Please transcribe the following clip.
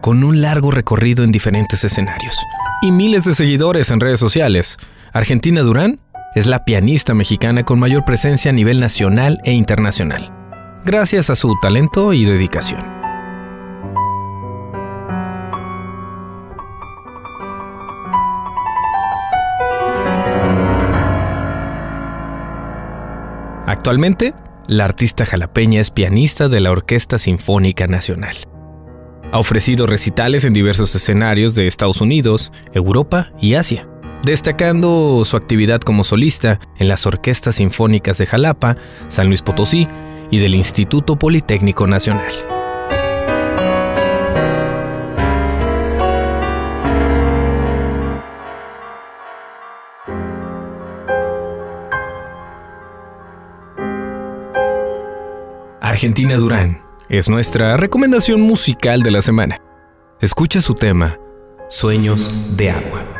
Con un largo recorrido en diferentes escenarios y miles de seguidores en redes sociales. Argentina Durán es la pianista mexicana con mayor presencia a nivel nacional e internacional, gracias a su talento y dedicación. Actualmente, la artista jalapeña es pianista de la Orquesta Sinfónica Nacional. Ha ofrecido recitales en diversos escenarios de Estados Unidos, Europa y Asia, destacando su actividad como solista en las orquestas sinfónicas de Jalapa, San Luis Potosí y del Instituto Politécnico Nacional. Argentina Durán es nuestra recomendación musical de la semana. Escucha su tema, Sueños de Agua.